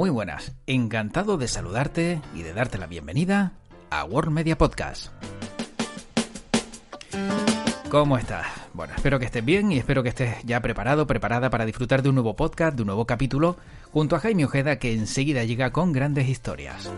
Muy buenas, encantado de saludarte y de darte la bienvenida a World Media Podcast. ¿Cómo estás? Bueno, espero que estés bien y espero que estés ya preparado, preparada para disfrutar de un nuevo podcast, de un nuevo capítulo, junto a Jaime Ojeda que enseguida llega con grandes historias.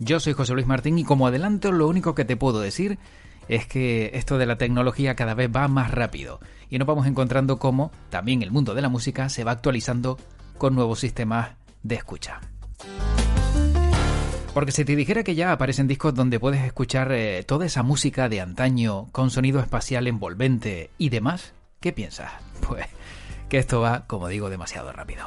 Yo soy José Luis Martín y como adelanto lo único que te puedo decir es que esto de la tecnología cada vez va más rápido y nos vamos encontrando cómo también el mundo de la música se va actualizando con nuevos sistemas de escucha. Porque si te dijera que ya aparecen discos donde puedes escuchar eh, toda esa música de antaño con sonido espacial envolvente y demás, ¿qué piensas? Pues que esto va, como digo, demasiado rápido.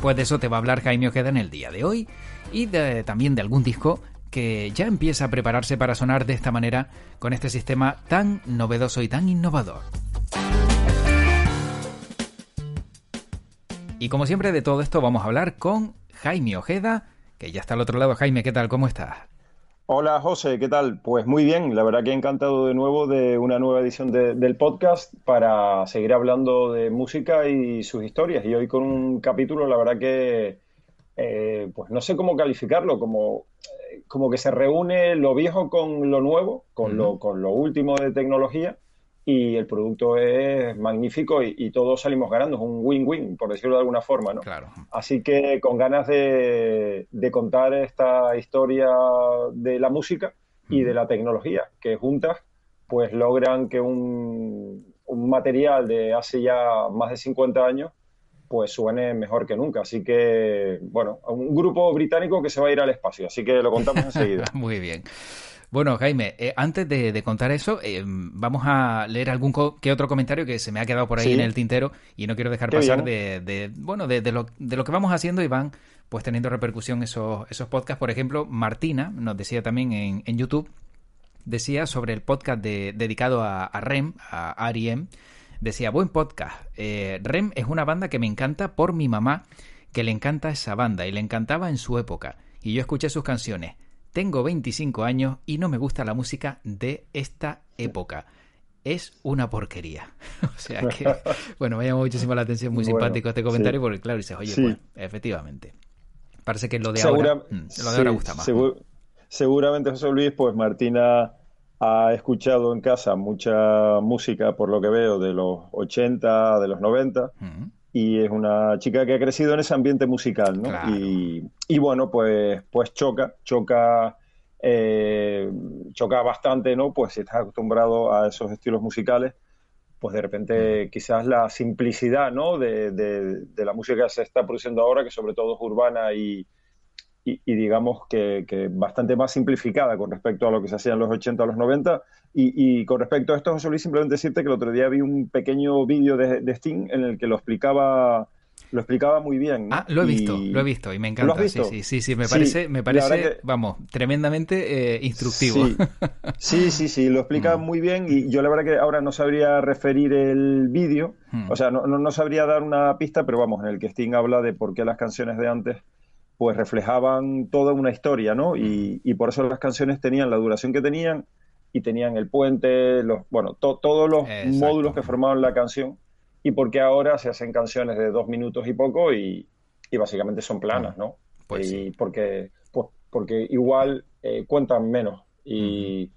Pues de eso te va a hablar Jaime Ojeda en el día de hoy y también de algún disco que ya empieza a prepararse para sonar de esta manera con este sistema tan novedoso y tan innovador. Y como siempre de todo esto vamos a hablar con Jaime Ojeda, que ya está al otro lado. Jaime, ¿qué tal? ¿Cómo estás? Hola José, ¿qué tal? Pues muy bien, la verdad que encantado de nuevo de una nueva edición de- del podcast para seguir hablando de música y sus historias. Y hoy con un capítulo, la verdad que, eh, pues no sé cómo calificarlo, como, eh, como que se reúne lo viejo con lo nuevo, con, lo, con lo último de tecnología. Y el producto es magnífico y, y todos salimos ganando, es un win-win, por decirlo de alguna forma, ¿no? Claro. Así que con ganas de, de contar esta historia de la música y de la tecnología, que juntas pues logran que un, un material de hace ya más de 50 años pues suene mejor que nunca. Así que, bueno, un grupo británico que se va a ir al espacio, así que lo contamos enseguida. Muy bien. Bueno, Jaime, eh, antes de, de contar eso, eh, vamos a leer algún co- que otro comentario que se me ha quedado por ahí Sí. en el tintero y no quiero dejar Qué pasar de, de- bueno, de, de lo, de lo que vamos haciendo y van pues teniendo repercusión esos, esos podcasts. Por ejemplo, Martina nos decía también en, en YouTube, decía sobre el podcast de- dedicado a, a REM, a R.E.M., decía, buen podcast. Eh, REM es una banda que me encanta por mi mamá, que le encanta esa banda y le encantaba en su época. Y yo escuché sus canciones. Tengo 25 años y no me gusta la música de esta época. Es una porquería. o sea que, bueno, me llama muchísimo la atención, muy Bueno, simpático este comentario, sí. porque claro, dices, oye, Sí. pues, efectivamente. Parece que lo de Segura- ahora, mm, lo de sí, ahora gusta más. segu- seguramente, José Luis, pues Martina ha escuchado en casa mucha música, por lo que veo, de los 80, de los 90, Mm. y es una chica que ha crecido en ese ambiente musical, ¿no? Claro. Y, y bueno, pues, pues choca, choca, eh, choca bastante, ¿no? Pues si estás acostumbrado a esos estilos musicales, pues de repente quizás la simplicidad, ¿no? De, de- de la música que se está produciendo ahora, que sobre todo es urbana y, y, y digamos que, que bastante más simplificada con respecto a lo que se hacía en los 80 a los 90. Y, y con respecto a esto, José Luis, simplemente decirte que el otro día vi un pequeño vídeo de, de Sting en el que lo explicaba, lo explicaba muy bien. ¿no? Ah, lo he visto, Y- lo he visto y me ¿Lo encanta. has visto? Sí, sí, sí, sí, me Sí, parece, me parece, que- vamos, tremendamente eh, instructivo. Sí, sí, sí, sí, lo explica Mm. muy bien y yo la verdad que ahora no sabría referir el vídeo, Mm. o sea, no, no, no sabría dar una pista, pero vamos, en el que Sting habla de por qué las canciones de antes pues reflejaban toda una historia, ¿no? Y, y por eso las canciones tenían la duración que tenían y tenían el puente, los, bueno, to- todos los Exacto. módulos que formaban la canción y porque ahora se hacen canciones de dos minutos y poco y, y básicamente son planas, ¿no? Pues y sí. porque, pues, porque igual eh, cuentan menos y,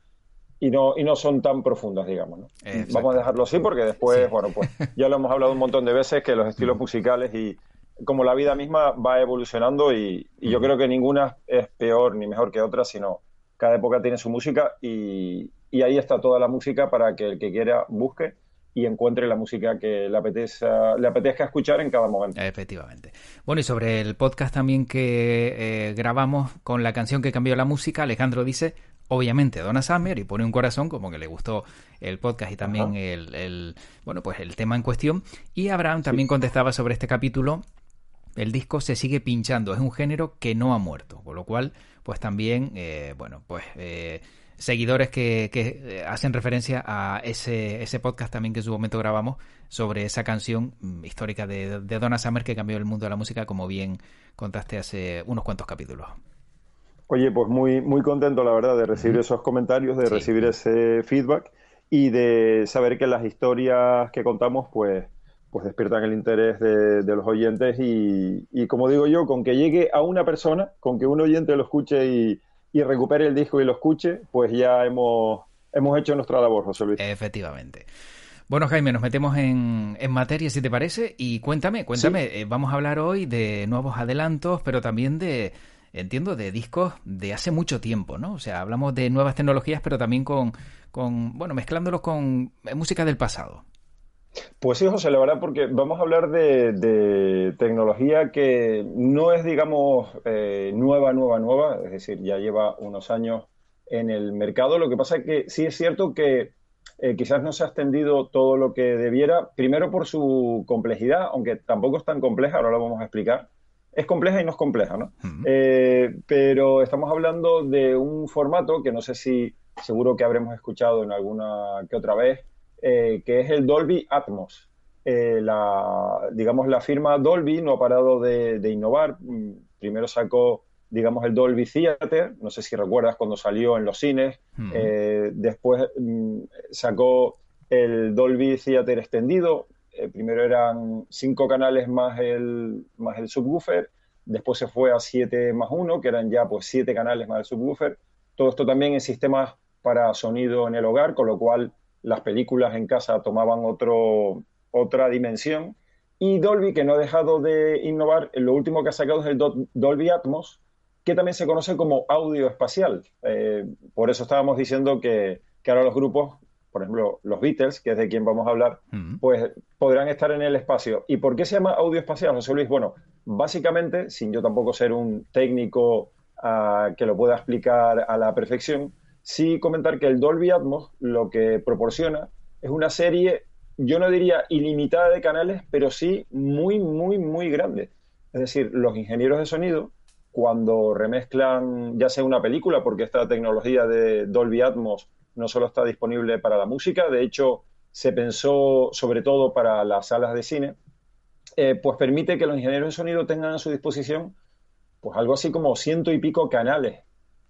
y, no, y no son tan profundas, digamos, ¿no? Exacto. Vamos a dejarlo así porque después, Sí. bueno, pues ya lo hemos hablado un montón de veces que los estilos musicales y como la vida misma va evolucionando y, y yo creo que ninguna es peor ni mejor que otra, sino cada época tiene su música y, y ahí está toda la música para que el que quiera busque y encuentre la música que le apetezca, le apetezca escuchar en cada momento. Efectivamente. Bueno, y sobre el podcast también que eh, grabamos con la canción que cambió la música, Alejandro dice, obviamente Donna Summer y pone un corazón como que le gustó el podcast y también el, el, bueno pues el tema en cuestión y Abraham también contestaba sobre este capítulo el disco se sigue pinchando es un género que no ha muerto con lo cual pues también eh, bueno pues eh, seguidores que, que, eh, hacen referencia a ese, ese podcast también que en su momento grabamos sobre esa canción mm, histórica de, de Donna Summer que cambió el mundo de la música como bien contaste hace unos cuantos capítulos Oye, pues muy, muy contento, la verdad, de recibir esos comentarios, de Sí. recibir ese feedback y de saber que las historias que contamos, pues, pues despiertan el interés de, de los oyentes y, y, como digo yo, con que llegue a una persona, con que un oyente lo escuche y, y recupere el disco y lo escuche, pues ya hemos, hemos hecho nuestra labor, José Luis. Efectivamente. Bueno, Jaime, nos metemos en, en materia, si te parece, y cuéntame, cuéntame, eh, vamos a hablar hoy de nuevos adelantos, pero también de, entiendo, de discos de hace mucho tiempo, ¿no? O sea, hablamos de nuevas tecnologías, pero también con, con bueno, mezclándolos con eh, música del pasado. Pues sí, José, la verdad, porque vamos a hablar de, de tecnología que no es, digamos, eh, nueva, nueva, nueva, es decir, ya lleva unos años en el mercado. Lo que pasa es que sí es cierto que eh, quizás no se ha extendido todo lo que debiera, primero por su complejidad, aunque tampoco es tan compleja, ahora lo vamos a explicar. Es compleja y no es compleja, ¿no? Eh, pero estamos hablando de un formato que no sé si seguro que habremos escuchado en alguna que otra vez, eh, que es el Dolby Atmos. Eh, la, digamos, la firma Dolby no ha parado de, de innovar. Mm, Primero sacó, digamos, el Dolby Theater, no sé si recuerdas cuando salió en los cines. Ujú. Eh, después mm, sacó el Dolby Theater extendido. Eh, primero eran cinco canales más el, más el subwoofer. Después se fue a 7 más 1, que eran ya pues 7 canales más el subwoofer. Todo esto también en sistemas para sonido en el hogar, con lo cual las películas en casa tomaban otro, otra dimensión. Y Dolby, que no ha dejado de innovar, lo último que ha sacado es el Do- Dolby Atmos, que también se conoce como audio espacial. Eh, por eso estábamos diciendo que, que ahora los grupos, por ejemplo, los Beatles, que es de quien vamos a hablar, pues podrán estar en el espacio. ¿Y por qué se llama audio espacial, José Luis? Bueno, básicamente, sin yo tampoco ser un técnico ah, que lo pueda explicar a la perfección, sí comentar que el Dolby Atmos lo que proporciona es una serie, yo no diría ilimitada de canales, pero sí muy, muy, muy grande. Es decir, los ingenieros de sonido, cuando remezclan ya sea una película, porque esta tecnología de Dolby Atmos no solo está disponible para la música, de hecho se pensó sobre todo para las salas de cine, eh, pues permite que los ingenieros de sonido tengan a su disposición pues algo así como ciento y pico canales.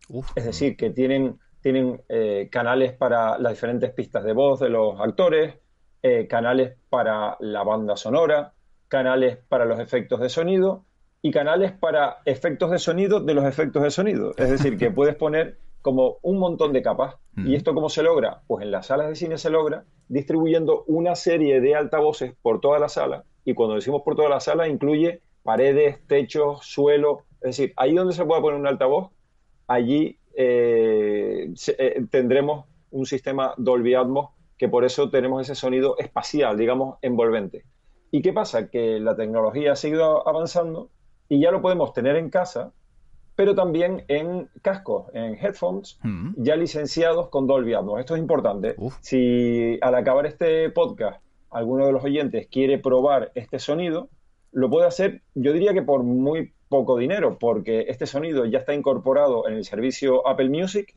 Uf. Es decir, que tienen, tienen eh, canales para las diferentes pistas de voz de los actores, eh, canales para la banda sonora, canales para los efectos de sonido y canales para efectos de sonido de los efectos de sonido. Es decir, que puedes poner como un montón de capas. Mm. ¿Y esto cómo se logra? Pues en las salas de cine se logra distribuyendo una serie de altavoces por toda la sala. Y cuando decimos por toda la sala, incluye paredes, techos, suelo. Es decir, ahí donde se pueda poner un altavoz, allí eh, eh, tendremos un sistema Dolby Atmos que por eso tenemos ese sonido espacial, digamos, envolvente. ¿Y qué pasa? Que la tecnología ha seguido avanzando y ya lo podemos tener en casa, pero también en cascos, en headphones, Mm. ya licenciados con Dolby Atmos. Esto es importante. Uf. Si al acabar este podcast alguno de los oyentes quiere probar este sonido, lo puede hacer, yo diría que por muy poco dinero, porque este sonido ya está incorporado en el servicio Apple Music.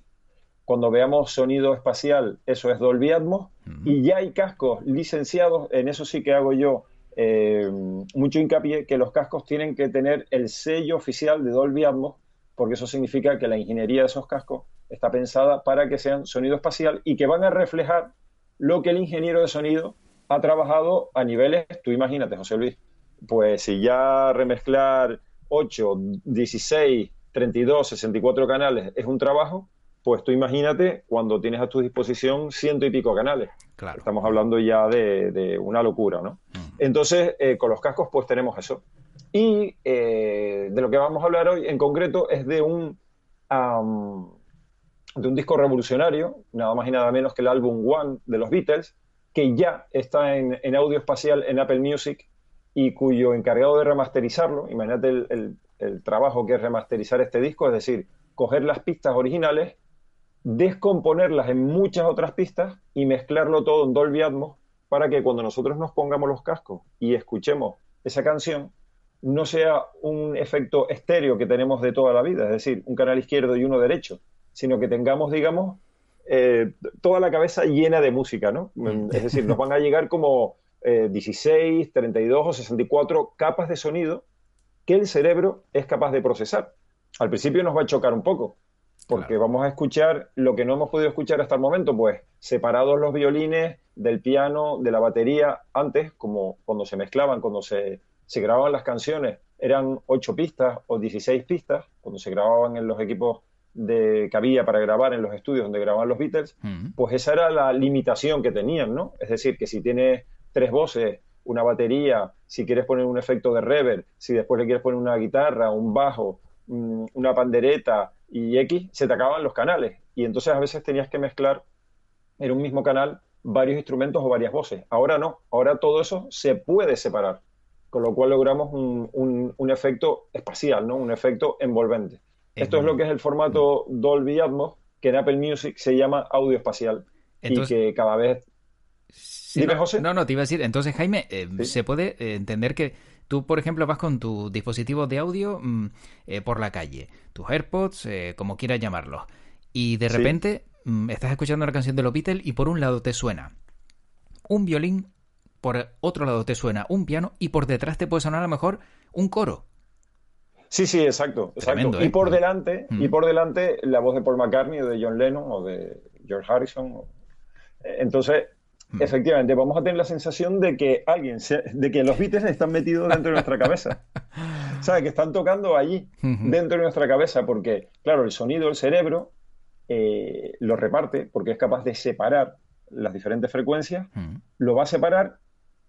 Cuando veamos sonido espacial, eso es Dolby Atmos. Y ya hay cascos licenciados, en eso sí que hago yo eh, mucho hincapié, que los cascos tienen que tener el sello oficial de Dolby Atmos, porque eso significa que la ingeniería de esos cascos está pensada para que sean sonido espacial y que van a reflejar lo que el ingeniero de sonido ha trabajado a niveles, tú imagínate, José Luis, pues si ya remezclar 8, 16, 32, 64 canales es un trabajo, pues tú imagínate cuando tienes a tu disposición ciento y pico canales. Claro. Estamos hablando ya de, de una locura, ¿no? Entonces, eh, con los cascos, pues tenemos eso. Y eh, de lo que vamos a hablar hoy en concreto es de un, de un disco revolucionario, nada más y nada menos que el álbum One de los Beatles, que ya está en, en audio espacial en Apple Music y cuyo encargado de remasterizarlo, imagínate el, el- el trabajo que es remasterizar este disco, es decir, coger las pistas originales descomponerlas en muchas otras pistas y mezclarlo todo en Dolby Atmos para que cuando nosotros nos pongamos los cascos y escuchemos esa canción, no sea un efecto estéreo que tenemos de toda la vida, es decir, un canal izquierdo y uno derecho, sino que tengamos, digamos, eh, toda la cabeza llena de música, ¿no? Es decir, nos van a llegar como 16, 32 o 64 capas de sonido que el cerebro es capaz de procesar. Al principio nos va a chocar un poco, porque vamos a escuchar lo que no hemos podido escuchar hasta el momento, pues separados los violines del piano, de la batería, antes, como cuando se mezclaban, cuando se, se grababan las canciones, eran 8 pistas o 16 pistas, cuando se grababan en los equipos de, que había para grabar en los estudios donde grababan los Beatles, pues esa era la limitación que tenían, ¿no? Es decir, que si tienes tres voces, una batería, si quieres poner un efecto de reverb, si después le quieres poner una guitarra, un bajo, mm, una pandereta y X, se te acaban los canales. Y entonces a veces tenías que mezclar en un mismo canal varios instrumentos o varias voces. Ahora no, ahora todo eso se puede separar, con lo cual logramos un, un efecto espacial, ¿no? un efecto envolvente. Esto es lo que es el formato Dolby Atmos, que en Apple Music se llama audio espacial y que cada vez... Dime, no, José. No, no, te iba a decir, entonces Jaime, eh, se puede eh, entender que tú, por ejemplo, vas con tu dispositivo de audio mm, eh, por la calle, tus AirPods, como quieras llamarlos, y de repente mm, estás escuchando una canción de los Beatles y por un lado te suena un violín, por otro lado te suena un piano y por detrás te puede sonar a lo mejor un coro. Sí, sí, exacto. exacto. Y por delante, y mm. por delante la voz de Paul McCartney o de John Lennon o de George Harrison. Entonces, mm. Efectivamente, vamos a tener la sensación de que alguien, de que los Beatles están metidos dentro de nuestra cabeza. ¿Sabes? Que están tocando allí, dentro de nuestra cabeza, porque, claro, el sonido, el cerebro, eh, lo reparte, porque es capaz de separar las diferentes frecuencias, mm. lo va a separar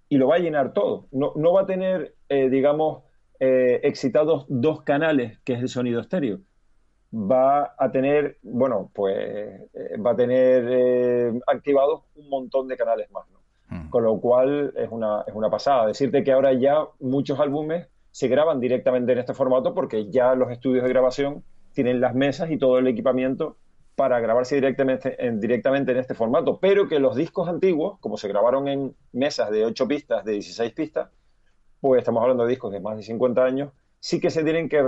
y lo va a llenar todo. No, no va a tener, eh, digamos, eh, excitados dos canales, que es el sonido estéreo. Va a tener, bueno, pues eh, va a tener eh, activados un montón de canales más, hmm. Con lo cual es una, es una pasada. Decirte que ahora ya muchos álbumes se graban directamente en este formato porque ya los estudios de grabación tienen las mesas y todo el equipamiento para grabarse directamente en, directamente en este formato, pero que los discos antiguos, como se grabaron en mesas de 8 pistas, de 16 pistas, pues estamos hablando de discos de más de 50 años, sí que se tienen que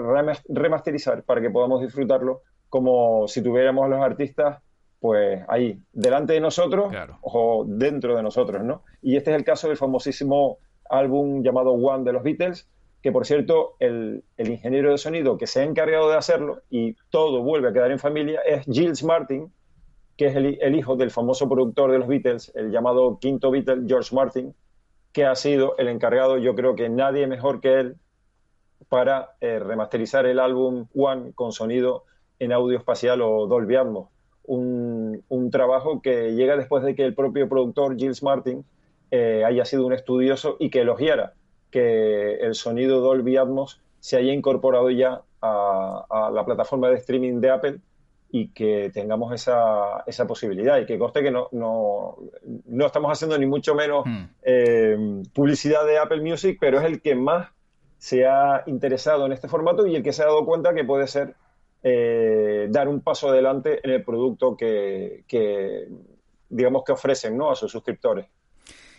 remasterizar para que podamos disfrutarlo como si tuviéramos a los artistas pues ahí, delante de nosotros o dentro de nosotros, ¿no? Y este es el caso del famosísimo álbum llamado One de los Beatles, que por cierto, el, ingeniero de sonido que se ha encargado de hacerlo y todo vuelve a quedar en familia es Gilles Martin, que es el, el hijo del famoso productor de los Beatles, el llamado quinto Beatle, George Martin, que ha sido el encargado, yo creo que nadie mejor que él, para eh, remasterizar el álbum One con sonido en audio espacial o Dolby Atmos. Un, trabajo que llega después de que el propio productor Gilles Martin eh, haya sido un estudioso y que elogiara que el sonido Dolby Atmos se haya incorporado ya a la plataforma de streaming de Apple y que tengamos esa, esa posibilidad y que conste que no, no, no estamos haciendo ni mucho menos hmm. eh, publicidad de Apple Music, pero es el que más se ha interesado en este formato y el que se ha dado cuenta que puede ser eh, dar un paso adelante en el producto que, digamos que ofrecen ¿no? a sus suscriptores.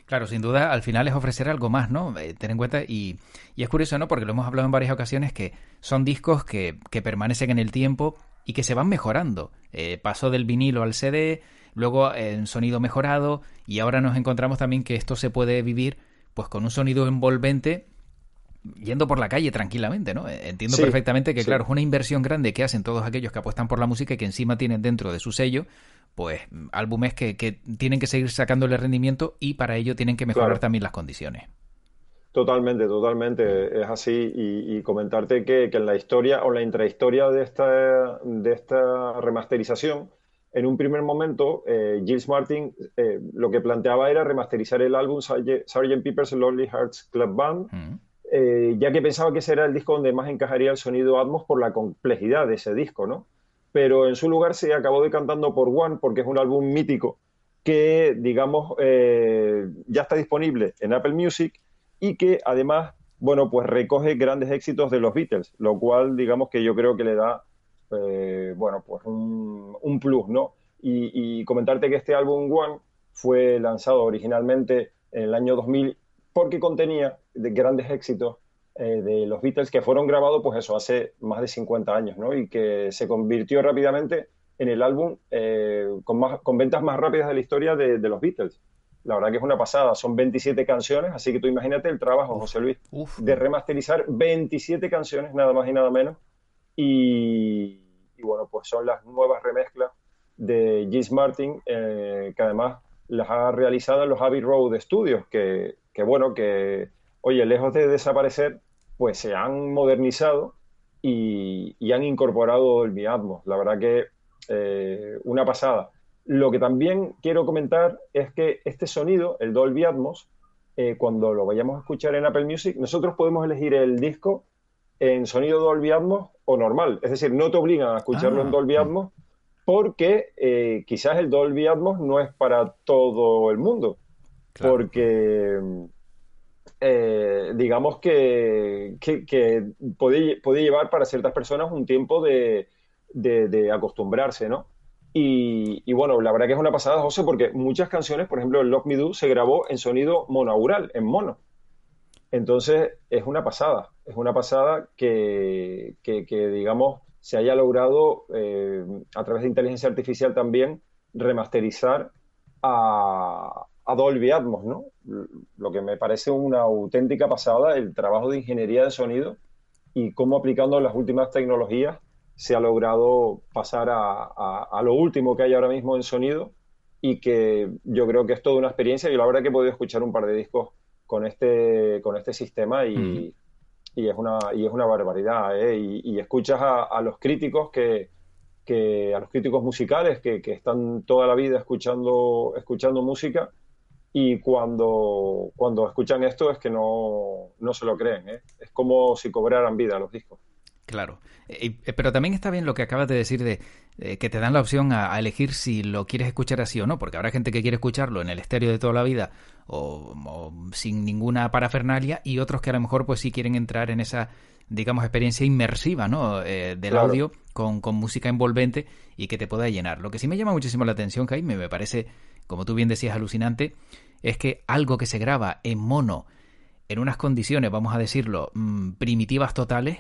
Claro, sin duda, al final es ofrecer algo más, ¿no? Eh, ten en cuenta, y, y, es curioso, ¿no? Porque lo hemos hablado en varias ocasiones, que son discos que, que permanecen en el tiempo y que se van mejorando. Eh, pasó del vinilo al CD, luego en sonido mejorado y ahora nos encontramos también que esto se puede vivir pues con un sonido envolvente yendo por la calle tranquilamente, ¿no? Eh, entiendo perfectamente que, claro, es una inversión grande que hacen todos aquellos que apuestan por la música y que encima tienen dentro de su sello, pues, álbumes que, que tienen que seguir sacándole rendimiento y para ello tienen que mejorar también las condiciones. Totalmente, totalmente, es así. Y, comentarte que, en la historia o la intrahistoria de esta, de esta remasterización, en un primer momento, eh, Gilles Martin eh, lo que planteaba era remasterizar el álbum Sgt. Pepper's Lonely Hearts Club Band, eh, ya que pensaba que ese era el disco donde más encajaría el sonido Atmos por la complejidad de ese disco, ¿no? Pero en su lugar se acabó decantando por One porque es un álbum mítico que, digamos, ya está disponible en Apple Music y que además, bueno, pues recoge grandes éxitos de los Beatles, lo cual digamos que yo creo que le da eh, bueno, pues un, un plus, ¿no? Y, y comentarte que este álbum One fue lanzado originalmente en el año 2000 porque contenía de grandes éxitos eh, de los Beatles que fueron grabados, pues eso, hace más de 50 años, ¿no? Y que se convirtió rápidamente en el álbum eh, con, más, con ventas más rápidas de la historia de, de, los Beatles. La verdad que es una pasada, son 27 canciones, así que tú imagínate el trabajo, José Luis, uf. de remasterizar 27 canciones, nada más y nada menos. Y, y bueno, pues son las nuevas remezclas de Gis Martin, eh, que además las ha realizado en los Abbey Road Studios, que, que bueno, que, oye, lejos de desaparecer, pues se han modernizado y, y han incorporado el Atmos. La verdad que eh, una pasada. Lo que también quiero comentar es que este sonido, el Dolby Atmos, eh, cuando lo vayamos a escuchar en Apple Music, nosotros podemos elegir el disco en sonido Dolby Atmos o normal. Es decir, no te obligan a escucharlo ah, en Dolby Atmos porque eh, quizás el Dolby Atmos no es para todo el mundo. Claro. Porque eh, digamos que, que, que puede, puede, llevar para ciertas personas un tiempo de, de, acostumbrarse, ¿no? Y, y, bueno, la verdad que es una pasada, José, porque muchas canciones, por ejemplo, el Lock Me Do se grabó en sonido monaural, en mono. Entonces, es una pasada, es una pasada que, que, que digamos, se haya logrado eh, a través de inteligencia artificial también remasterizar a, a Dolby Atmos, ¿no? Lo que me parece una auténtica pasada el trabajo de ingeniería de sonido y cómo aplicando las últimas tecnologías se ha logrado pasar a, a, a, lo último que hay ahora mismo en sonido y que yo creo que es toda una experiencia. Yo la verdad que he podido escuchar un par de discos con este, con este sistema y, mm. y es, una, y es una barbaridad. ¿eh? Y, y, escuchas a, a los críticos que, que, a los críticos musicales que, que, están toda la vida escuchando, escuchando música y cuando, cuando escuchan esto es que no, no se lo creen. ¿eh? Es como si cobraran vida los discos. Claro, eh, pero también está bien lo que acabas de decir de eh, que te dan la opción a, a, elegir si lo quieres escuchar así o no, porque habrá gente que quiere escucharlo en el estéreo de toda la vida o, o, sin ninguna parafernalia y otros que a lo mejor pues sí quieren entrar en esa digamos experiencia inmersiva ¿no? Eh, del claro. audio con, con, música envolvente y que te pueda llenar. Lo que sí me llama muchísimo la atención, Jaime, me parece, como tú bien decías, alucinante, es que algo que se graba en mono en unas condiciones, vamos a decirlo, mmm, primitivas totales,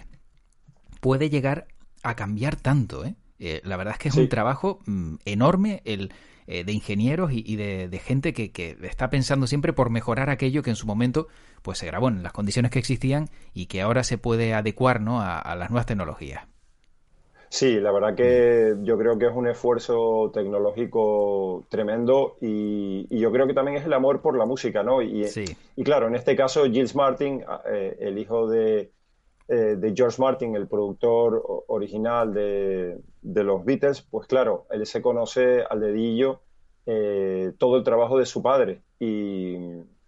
puede llegar a cambiar tanto. ¿eh? Eh, la verdad es que es sí. un trabajo mmm, enorme el, eh, de ingenieros y, y de, de, gente que, que, está pensando siempre por mejorar aquello que en su momento pues se grabó en las condiciones que existían y que ahora se puede adecuar ¿no? a, a las nuevas tecnologías. Sí, la verdad que yo creo que es un esfuerzo tecnológico tremendo y, y yo creo que también es el amor por la música, ¿no? Y, sí. y claro, en este caso, Gilles Martin, eh, el hijo de, eh, de George Martin, el productor original de, de, los Beatles, pues claro, él se conoce al dedillo eh, todo el trabajo de su padre. Y,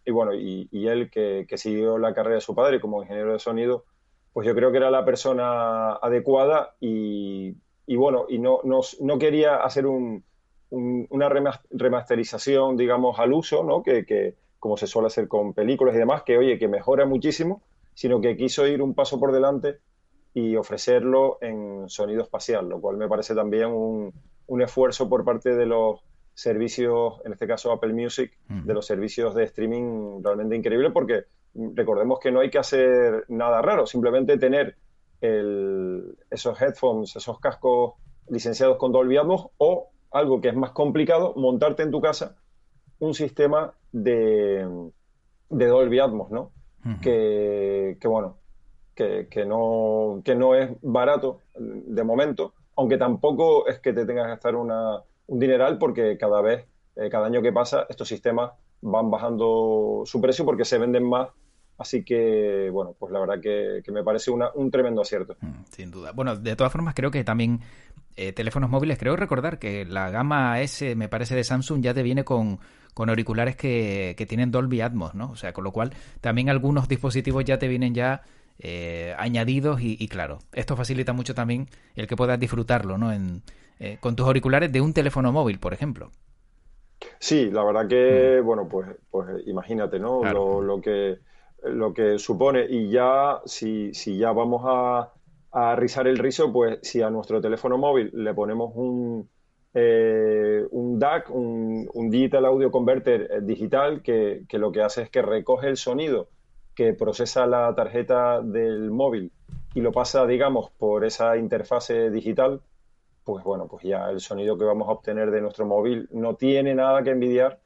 y bueno, y, él que, siguió la carrera de su padre como ingeniero de sonido, pues yo creo que era la persona adecuada y, bueno, y no, no, no quería hacer un, una remasterización, digamos, al uso, ¿no? Que, que como se suele hacer con películas y demás, que oye, que mejora muchísimo sino que quiso ir un paso por delante y ofrecerlo en sonido espacial, lo cual me parece también un, un esfuerzo por parte de los servicios, en este caso Apple Music, mm. de los servicios de streaming realmente increíble, porque recordemos que no hay que hacer nada raro, simplemente tener el, esos headphones, esos cascos licenciados con Dolby Atmos o algo que es más complicado, montarte en tu casa un sistema de, de Dolby Atmos, ¿no? -huh. que, que, bueno, que, que, no, que no es barato de momento, aunque tampoco es que te tengas que gastar una, un dineral porque cada vez, eh, cada año que pasa, estos sistemas van bajando su precio porque se venden más Así que, bueno, pues la verdad que, me parece una, un tremendo acierto. Sin duda. Bueno, de todas formas, creo que también eh, teléfonos móviles, creo recordar que la gama S, me parece, de Samsung ya te viene con, con auriculares que, que, tienen Dolby Atmos, ¿no? O sea, con lo cual también algunos dispositivos ya te vienen ya eh, añadidos y, y, claro, esto facilita mucho también el que puedas disfrutarlo, ¿no? En, eh, con tus auriculares de un teléfono móvil, por ejemplo. Sí, la verdad que, mm. bueno, pues, pues imagínate, ¿no? Claro. Lo, lo que lo que supone y ya si, si ya vamos a, a rizar el rizo, pues si a nuestro teléfono móvil le ponemos un, eh, un DAC, un, un, Digital Audio Converter eh, digital, que, que, lo que hace es que recoge el sonido que procesa la tarjeta del móvil y lo pasa, digamos, por esa interfase digital, pues bueno, pues ya el sonido que vamos a obtener de nuestro móvil no tiene nada que envidiar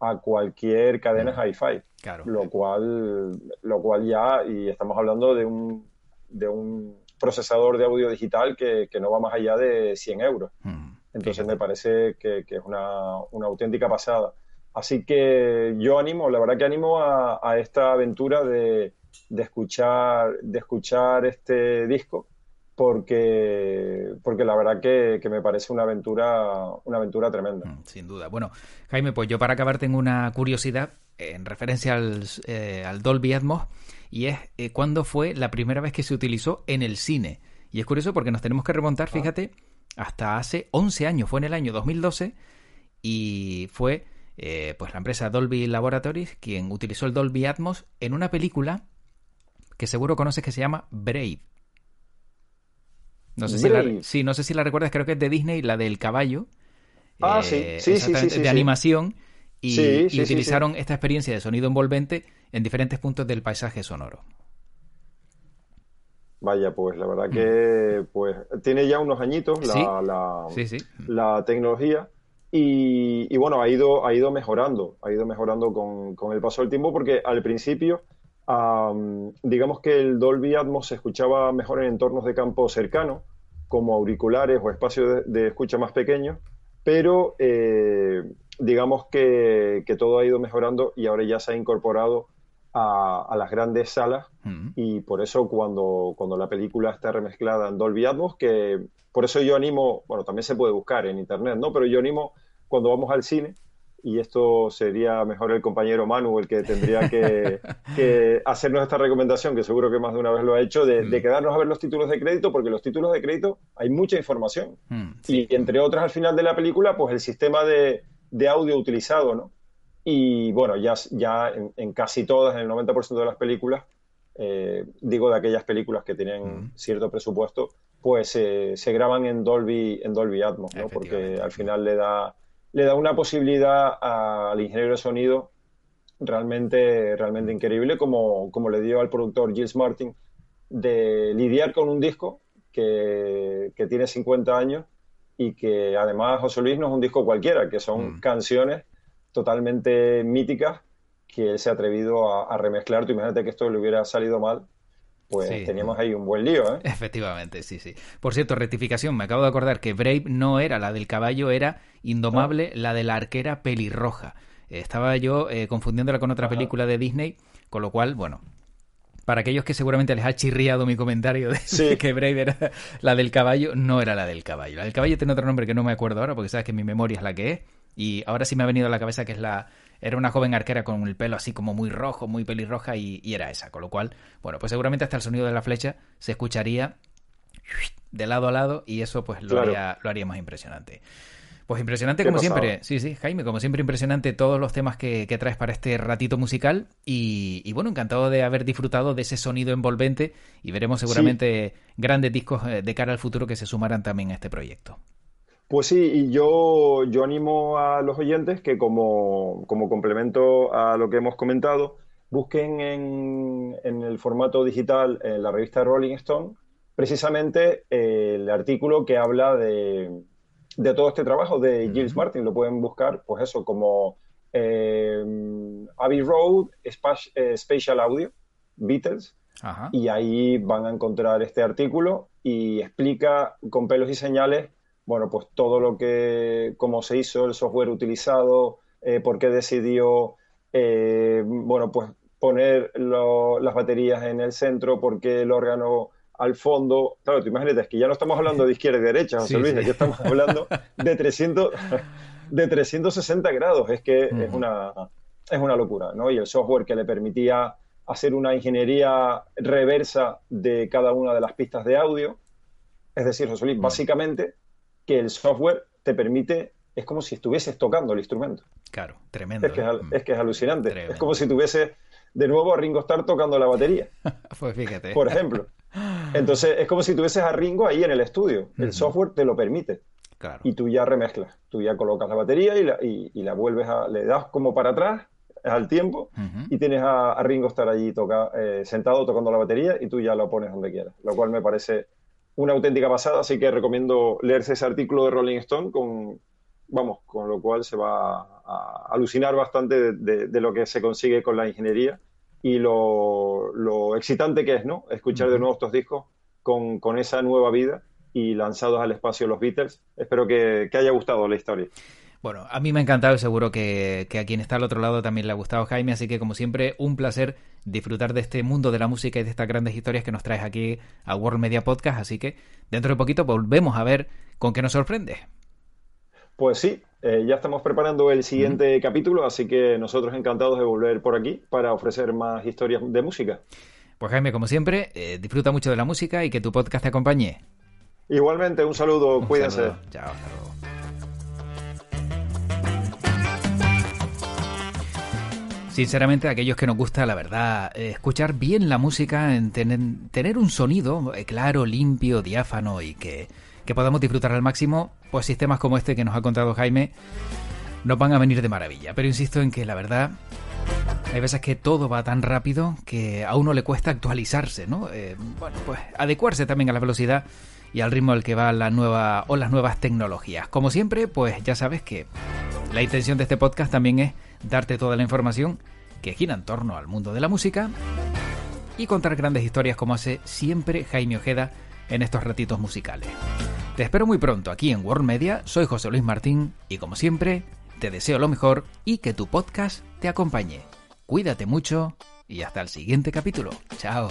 a cualquier cadena mm. hi-fi. Claro. Lo cual, lo cual ya, y estamos hablando de un, de un procesador de audio digital que, que no va más allá de 100 euros. Mm. Entonces me parece que, que es una, una, auténtica pasada. Así que yo animo, la verdad que animo a, a esta aventura de, de, escuchar, de escuchar este disco porque, porque la verdad que, que, me parece una aventura, una aventura tremenda. Mm, sin duda. Bueno, Jaime, pues yo para acabar tengo una curiosidad en referencia al, eh, al Dolby Atmos y es eh, cuándo fue la primera vez que se utilizó en el cine. Y es curioso porque nos tenemos que remontar, fíjate, hasta hace 11 años, fue en el año 2012 y fue eh, pues la empresa Dolby Laboratories quien utilizó el Dolby Atmos en una película que seguro conoces que se llama Brave. No sé, si la, sí, no sé si la recuerdas, creo que es de Disney, la del caballo. Ah, eh, sí, sí, sí, sí, De animación. Y, y utilizaron esta experiencia de sonido envolvente en diferentes puntos del paisaje sonoro. Vaya, pues la verdad que pues tiene ya unos añitos la, la, la tecnología y, y, bueno, ha ido, ha ido mejorando, ha ido mejorando con, con el paso del tiempo porque al principio Um, digamos que el Dolby Atmos se escuchaba mejor en entornos de campo cercano, como auriculares o espacios de, de escucha más pequeños, pero eh, digamos que, que, todo ha ido mejorando y ahora ya se ha incorporado a, a las grandes salas mm y por eso cuando, cuando la película está remezclada en Dolby Atmos, que por eso yo animo, bueno, también se puede buscar en internet, ¿no? Pero yo animo cuando vamos al cine, y esto sería mejor el compañero Manu el que tendría que, que, hacernos esta recomendación, que seguro que más de una vez lo ha hecho, de, mm. de, quedarnos a ver los títulos de crédito, porque los títulos de crédito hay mucha información. Mm, sí. Y entre otras, al final de la película, pues el sistema de, de audio utilizado, ¿no? Y bueno, ya, ya en, en, casi todas, en el 90% de las películas, eh, digo de aquellas películas que tienen mm. cierto presupuesto, pues eh, se graban en Dolby, en Dolby Atmos, ¿no? Porque al final le da le da una posibilidad al ingeniero de sonido realmente, realmente increíble, como, como le dio al productor Gilles Martin, de lidiar con un disco que, que, tiene 50 años y que además José Luis no es un disco cualquiera, que son mm. canciones totalmente míticas que él se ha atrevido a, a remezclar. Tú imagínate que esto le hubiera salido mal pues sí. teníamos ahí un buen lío, ¿eh? Efectivamente, sí, sí. Por cierto, rectificación, me acabo de acordar que Brave no era la del caballo, era Indomable, la de la arquera pelirroja. Estaba yo eh, confundiéndola con otra Ajá. película de Disney, con lo cual, bueno, para aquellos que seguramente les ha chirriado mi comentario de sí. que Brave era la del caballo, no era la del caballo. La del caballo tiene otro nombre que no me acuerdo ahora, porque sabes que mi memoria es la que es. Y ahora sí me ha venido a la cabeza que es la, era una joven arquera con el pelo así como muy rojo, muy pelirroja y, y, era esa. Con lo cual, bueno, pues seguramente hasta el sonido de la flecha se escucharía de lado a lado y eso pues lo, claro. haría, lo haría más impresionante. Pues impresionante como siempre, sí, sí, Jaime, como siempre impresionante todos los temas que, que traes para este ratito musical y, y, bueno, encantado de haber disfrutado de ese sonido envolvente y veremos seguramente sí. grandes discos eh, de cara al futuro que se sumarán también a este proyecto. Pues sí, y yo, yo animo a los oyentes que como, como complemento a lo que hemos comentado, busquen en, en el formato digital en la revista Rolling Stone precisamente el artículo que habla de, de todo este trabajo de Gilles uh -huh. Martin. Lo pueden buscar, pues eso, como eh, Abbey Road, eh, Spatial Audio, Beatles, Ajá. y ahí van a encontrar este artículo y explica con pelos y señales bueno, pues todo lo que, cómo se hizo, el software utilizado, eh, por qué decidió, eh, bueno, pues poner lo, las baterías en el centro, por qué el órgano al fondo. Claro, te imaginas, es que ya no estamos hablando de izquierda y derecha, José sí, Luis, sí. aquí estamos hablando de 300, de 360 grados, es que uh -huh. es, una, es una locura, ¿no? Y el software que le permitía hacer una ingeniería reversa de cada una de las pistas de audio, es decir, José Luis, uh -huh. básicamente que el software te permite, es como si estuvieses tocando el instrumento. Claro, tremendo. Es que es, es, que es alucinante. Tremendo. Es como si tuviese de nuevo a Ringo Starr tocando la batería. pues fíjate. Por ejemplo. Entonces es como si tuvieses a Ringo ahí en el estudio. El software te lo permite. Claro. Y tú ya remezclas. Tú ya colocas la batería y la, y, y la vuelves a. Le das como para atrás al tiempo Ujú. y tienes a, a Ringo estar allí toca, eh, sentado tocando la batería y tú ya lo pones donde quieras. Lo cual me parece una auténtica pasada. Así que recomiendo leerse ese artículo de Rolling Stone con. Vamos, con lo cual se va a alucinar bastante de, de- de lo que se consigue con la ingeniería y lo, lo excitante que es, ¿no? Escuchar de nuevo estos discos con, con esa nueva vida y lanzados al espacio los Beatles. Espero que, que haya gustado la historia. Bueno, a mí me ha encantado y seguro que, que a quien está al otro lado también le ha gustado Jaime, así que como siempre un placer disfrutar de este mundo de la música y de estas grandes historias que nos traes aquí a World Media Podcast, así que dentro de poquito volvemos a ver con qué nos sorprende. Pues sí, eh, ya estamos preparando el siguiente capítulo, así que nosotros encantados de volver por aquí para ofrecer más historias de música. Pues Jaime, como siempre, eh, disfruta mucho de la música y que tu podcast te acompañe. Igualmente, un saludo, Un cuídense. saludo. Chao, hasta luego. Sinceramente, a aquellos que nos gusta, la verdad, eh, escuchar bien la música, en tener, un sonido eh, claro, limpio, diáfano y que, que podamos disfrutar al máximo, pues sistemas como este que nos ha contado Jaime nos van a venir de maravilla. Pero insisto en que la verdad, hay veces que todo va tan rápido que a uno le cuesta actualizarse, ¿no? Eh, bueno, pues adecuarse también a la velocidad y al ritmo al que va la nueva o las nuevas tecnologías. Como siempre, pues ya sabes que la intención de este podcast también es darte toda la información que gira en torno al mundo de la música y contar grandes historias como hace siempre Jaime Ojeda en estos ratitos musicales. Te espero muy pronto aquí en World Media, soy José Luis Martín y como siempre, te deseo lo mejor y que tu podcast te acompañe. Cuídate mucho y hasta el siguiente capítulo. Chao.